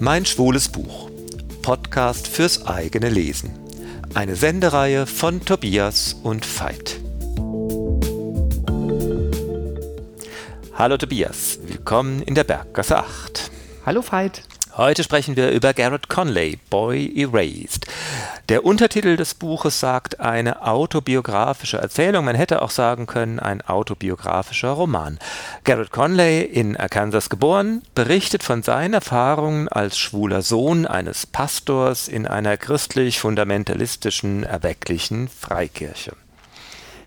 Mein schwules Buch. Podcast fürs eigene Lesen. Eine Sendereihe von Tobias und Veit. Hallo Tobias, willkommen in der Berggasse 8. Hallo Veit. Heute sprechen wir über Garrett Conley, Boy Erased. Der Untertitel des Buches sagt eine autobiografische Erzählung. Man hätte auch sagen können, ein autobiografischer Roman. Garrett Conley, in Arkansas geboren, berichtet von seinen Erfahrungen als schwuler Sohn eines Pastors in einer christlich-fundamentalistischen, erwecklichen Freikirche.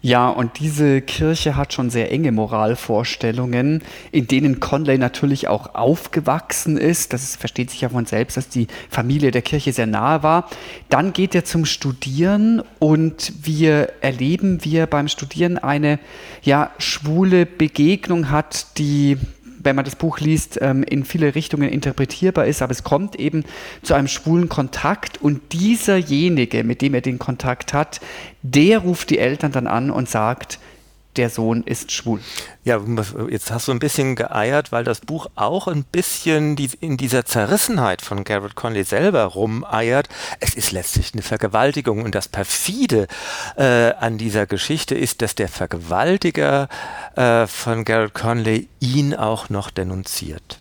Ja, und diese Kirche hat schon sehr enge Moralvorstellungen, in denen Conley natürlich auch aufgewachsen ist. Das versteht sich ja von selbst, dass die Familie der Kirche sehr nahe war. Dann geht er zum Studieren und wir erleben, wie er beim Studieren eine ja, schwule Begegnung hat, die wenn man das Buch liest, ähm, in viele Richtungen interpretierbar ist, aber es kommt eben zu einem schwulen Kontakt und dieserjenige, mit dem er den Kontakt hat, der ruft die Eltern dann an und sagt, der Sohn ist schwul. Ja, jetzt hast du ein bisschen geeiert, weil das Buch auch ein bisschen in dieser Zerrissenheit von Garrett Conley selber rumeiert. Es ist letztlich eine Vergewaltigung und das perfide äh, an dieser Geschichte ist, dass der Vergewaltiger äh, von Garrett Conley ihn auch noch denunziert.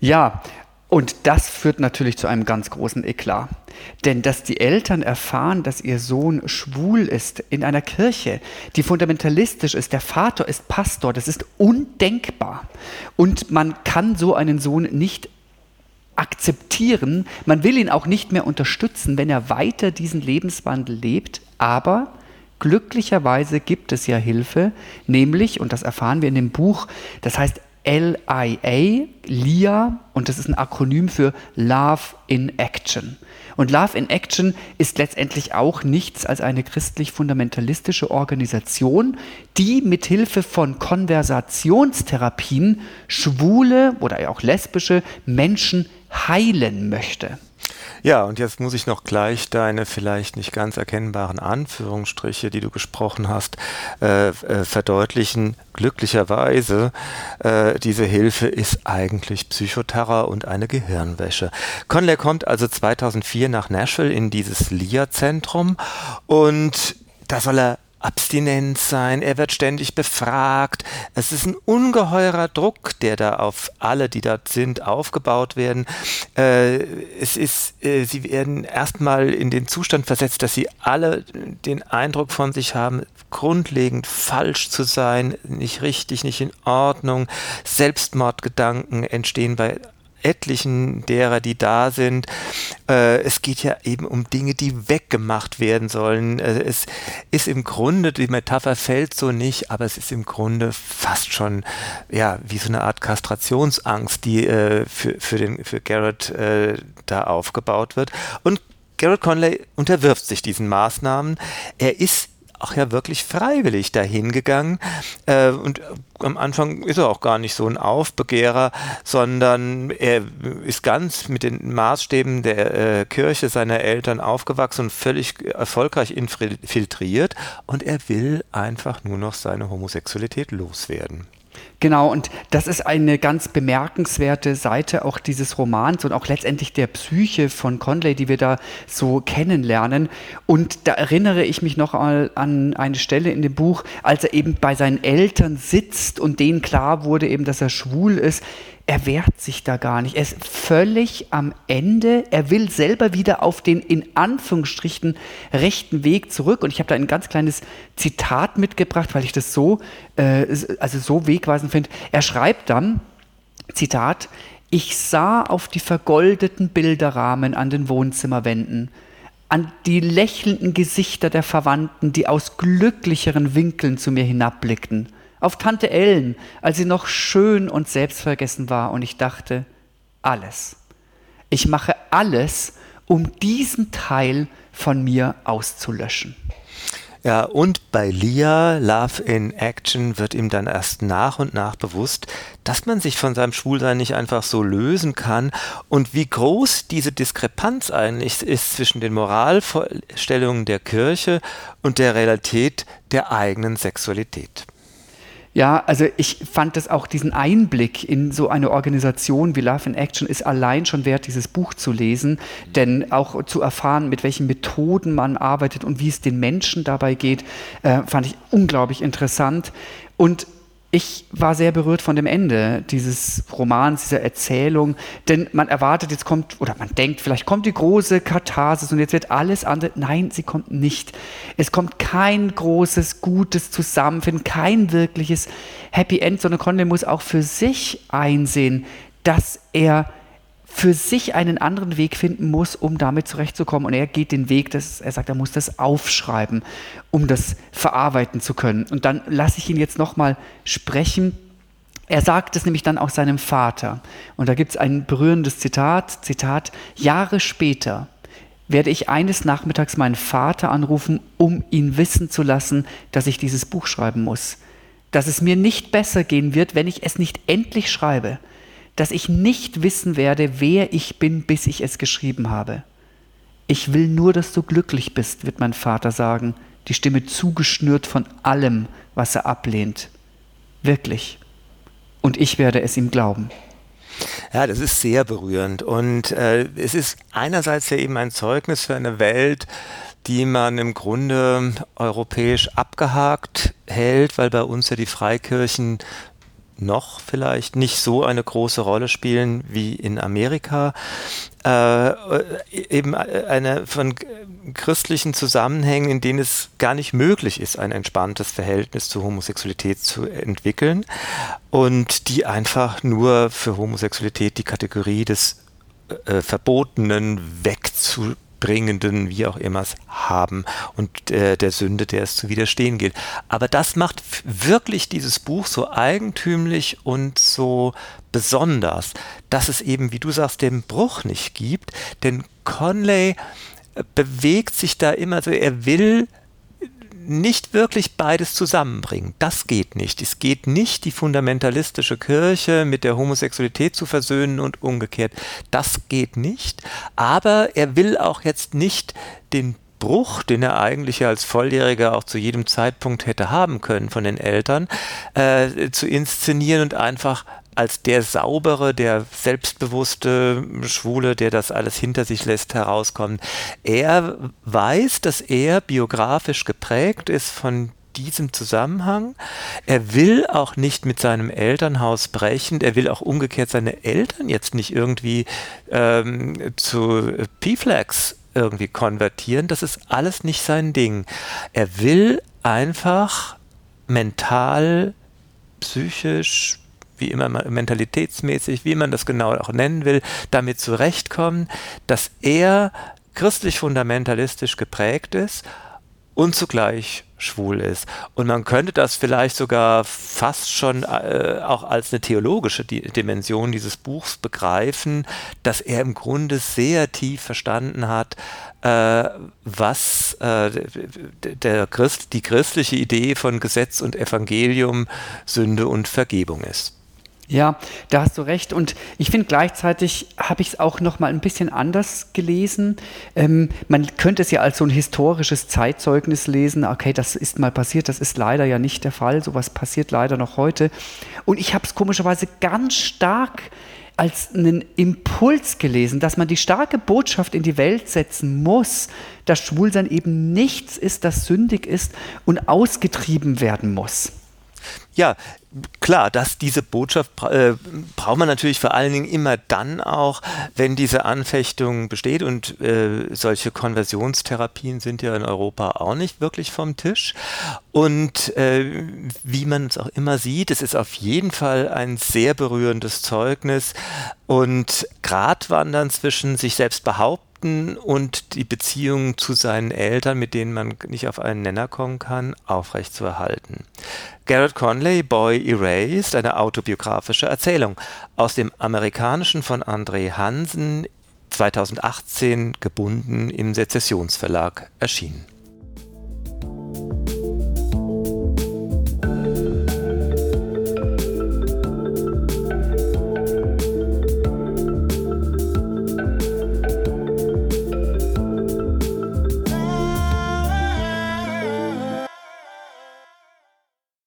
Ja, und das führt natürlich zu einem ganz großen Eklat. Denn dass die Eltern erfahren, dass ihr Sohn schwul ist in einer Kirche, die fundamentalistisch ist, der Vater ist Pastor, das ist undenkbar. Und man kann so einen Sohn nicht akzeptieren, man will ihn auch nicht mehr unterstützen, wenn er weiter diesen Lebenswandel lebt, aber glücklicherweise gibt es ja Hilfe, nämlich, und das erfahren wir in dem Buch, das heißt LIA, LIA, und das ist ein Akronym für Love in Action. Und Love in Action ist letztendlich auch nichts als eine christlich-fundamentalistische Organisation, die mithilfe von Konversationstherapien schwule oder auch lesbische Menschen heilen möchte. Ja, und jetzt muss ich noch gleich deine vielleicht nicht ganz erkennbaren Anführungsstriche, die du gesprochen hast, äh, äh, verdeutlichen. Glücklicherweise, äh, diese Hilfe ist eigentlich Psychoterror und eine Gehirnwäsche. Conley kommt also 2004 nach Nashville in dieses LIA-Zentrum und da soll er abstinent sein, er wird ständig befragt. Es ist ein ungeheurer Druck, der da auf alle, die dort sind, aufgebaut werden. Äh, es ist, äh, sie werden erstmal in den Zustand versetzt, dass sie alle den Eindruck von sich haben, grundlegend falsch zu sein, nicht richtig, nicht in Ordnung. Selbstmordgedanken entstehen bei etlichen derer, die da sind. Äh, es geht ja eben um Dinge, die weggemacht werden sollen. Äh, es ist im Grunde, die Metapher fällt so nicht, aber es ist im Grunde fast schon ja wie so eine Art Kastrationsangst, die äh, für, für, den, für Garrett äh, da aufgebaut wird. Und Garrett Conley unterwirft sich diesen Maßnahmen. Er ist auch ja wirklich freiwillig dahin gegangen. Äh, und am Anfang ist er auch gar nicht so ein Aufbegehrer, sondern er ist ganz mit den Maßstäben der äh, Kirche seiner Eltern aufgewachsen und völlig erfolgreich infiltriert. Und er will einfach nur noch seine Homosexualität loswerden. Genau, und das ist eine ganz bemerkenswerte Seite auch dieses Romans und auch letztendlich der Psyche von Conley, die wir da so kennenlernen. Und da erinnere ich mich noch mal an eine Stelle in dem Buch, als er eben bei seinen Eltern sitzt und denen klar wurde eben, dass er schwul ist er wehrt sich da gar nicht. Er ist völlig am Ende. Er will selber wieder auf den in Anführungsstrichen rechten Weg zurück. Und ich habe da ein ganz kleines Zitat mitgebracht, weil ich das so, äh, also so wegweisend finde. Er schreibt dann, Zitat, ich sah auf die vergoldeten Bilderrahmen an den Wohnzimmerwänden, an die lächelnden Gesichter der Verwandten, die aus glücklicheren Winkeln zu mir hinabblickten auf Tante Ellen, als sie noch schön und selbstvergessen war. Und ich dachte, alles. Ich mache alles, um diesen Teil von mir auszulöschen. Ja, und bei Lia, Love in Action, wird ihm dann erst nach und nach bewusst, dass man sich von seinem Schwulsein nicht einfach so lösen kann und wie groß diese Diskrepanz eigentlich ist zwischen den Moralvorstellungen der Kirche und der Realität der eigenen Sexualität. Ja, also ich fand das auch diesen Einblick in so eine Organisation wie Love in Action ist allein schon wert, dieses Buch zu lesen, denn auch zu erfahren, mit welchen Methoden man arbeitet und wie es den Menschen dabei geht, äh, fand ich unglaublich interessant. Und ich war sehr berührt von dem Ende dieses Romans, dieser Erzählung, denn man erwartet, jetzt kommt, oder man denkt, vielleicht kommt die große Katharsis und jetzt wird alles andere. Nein, sie kommt nicht. Es kommt kein großes, gutes Zusammenfinden, kein wirkliches Happy End, sondern Conley muss auch für sich einsehen, dass er für sich einen anderen Weg finden muss, um damit zurechtzukommen. Und er geht den Weg, dass er sagt, er muss das aufschreiben, um das verarbeiten zu können. Und dann lasse ich ihn jetzt nochmal sprechen. Er sagt es nämlich dann auch seinem Vater. Und da gibt es ein berührendes Zitat, Zitat, Jahre später werde ich eines Nachmittags meinen Vater anrufen, um ihn wissen zu lassen, dass ich dieses Buch schreiben muss. Dass es mir nicht besser gehen wird, wenn ich es nicht endlich schreibe dass ich nicht wissen werde, wer ich bin, bis ich es geschrieben habe. Ich will nur, dass du glücklich bist, wird mein Vater sagen, die Stimme zugeschnürt von allem, was er ablehnt. Wirklich. Und ich werde es ihm glauben. Ja, das ist sehr berührend. Und äh, es ist einerseits ja eben ein Zeugnis für eine Welt, die man im Grunde europäisch abgehakt hält, weil bei uns ja die Freikirchen noch vielleicht nicht so eine große Rolle spielen wie in Amerika. Äh, eben eine von christlichen Zusammenhängen, in denen es gar nicht möglich ist, ein entspanntes Verhältnis zur Homosexualität zu entwickeln und die einfach nur für Homosexualität die Kategorie des äh, Verbotenen wegzu bringenden, wie auch immer es haben und äh, der Sünde, der es zu widerstehen gilt. Aber das macht wirklich dieses Buch so eigentümlich und so besonders, dass es eben, wie du sagst, den Bruch nicht gibt, denn Conley äh, bewegt sich da immer so, er will nicht wirklich beides zusammenbringen. Das geht nicht. Es geht nicht, die fundamentalistische Kirche mit der Homosexualität zu versöhnen und umgekehrt. Das geht nicht. Aber er will auch jetzt nicht den Bruch, den er eigentlich als Volljähriger auch zu jedem Zeitpunkt hätte haben können von den Eltern, äh, zu inszenieren und einfach als der saubere, der selbstbewusste Schwule, der das alles hinter sich lässt, herauskommen. Er weiß, dass er biografisch geprägt ist von diesem Zusammenhang. Er will auch nicht mit seinem Elternhaus brechen. Er will auch umgekehrt seine Eltern jetzt nicht irgendwie ähm, zu P-Flags irgendwie konvertieren. Das ist alles nicht sein Ding. Er will einfach mental, psychisch, wie immer mentalitätsmäßig, wie man das genau auch nennen will, damit zurechtkommen, dass er christlich fundamentalistisch geprägt ist und zugleich schwul ist. Und man könnte das vielleicht sogar fast schon äh, auch als eine theologische Di Dimension dieses Buchs begreifen, dass er im Grunde sehr tief verstanden hat, äh, was äh, der Christ, die christliche Idee von Gesetz und Evangelium, Sünde und Vergebung ist. Ja, da hast du recht. Und ich finde gleichzeitig habe ich es auch noch mal ein bisschen anders gelesen. Ähm, man könnte es ja als so ein historisches Zeitzeugnis lesen. Okay, das ist mal passiert. Das ist leider ja nicht der Fall. Sowas passiert leider noch heute. Und ich habe es komischerweise ganz stark als einen Impuls gelesen, dass man die starke Botschaft in die Welt setzen muss, dass Schwulsein eben nichts ist, das sündig ist und ausgetrieben werden muss. Ja, klar, dass diese Botschaft äh, braucht man natürlich vor allen Dingen immer dann auch, wenn diese Anfechtung besteht und äh, solche Konversionstherapien sind ja in Europa auch nicht wirklich vom Tisch. Und äh, wie man es auch immer sieht, es ist auf jeden Fall ein sehr berührendes Zeugnis und Gratwandern zwischen sich selbst behaupten Konflikten und die Beziehung zu seinen Eltern, mit denen man nicht auf einen Nenner kommen kann, aufrechtzuerhalten. Garrett Conley, Boy Erased, eine autobiografische Erzählung aus dem amerikanischen von André Hansen 2018 gebunden im Sezessionsverlag erschienen.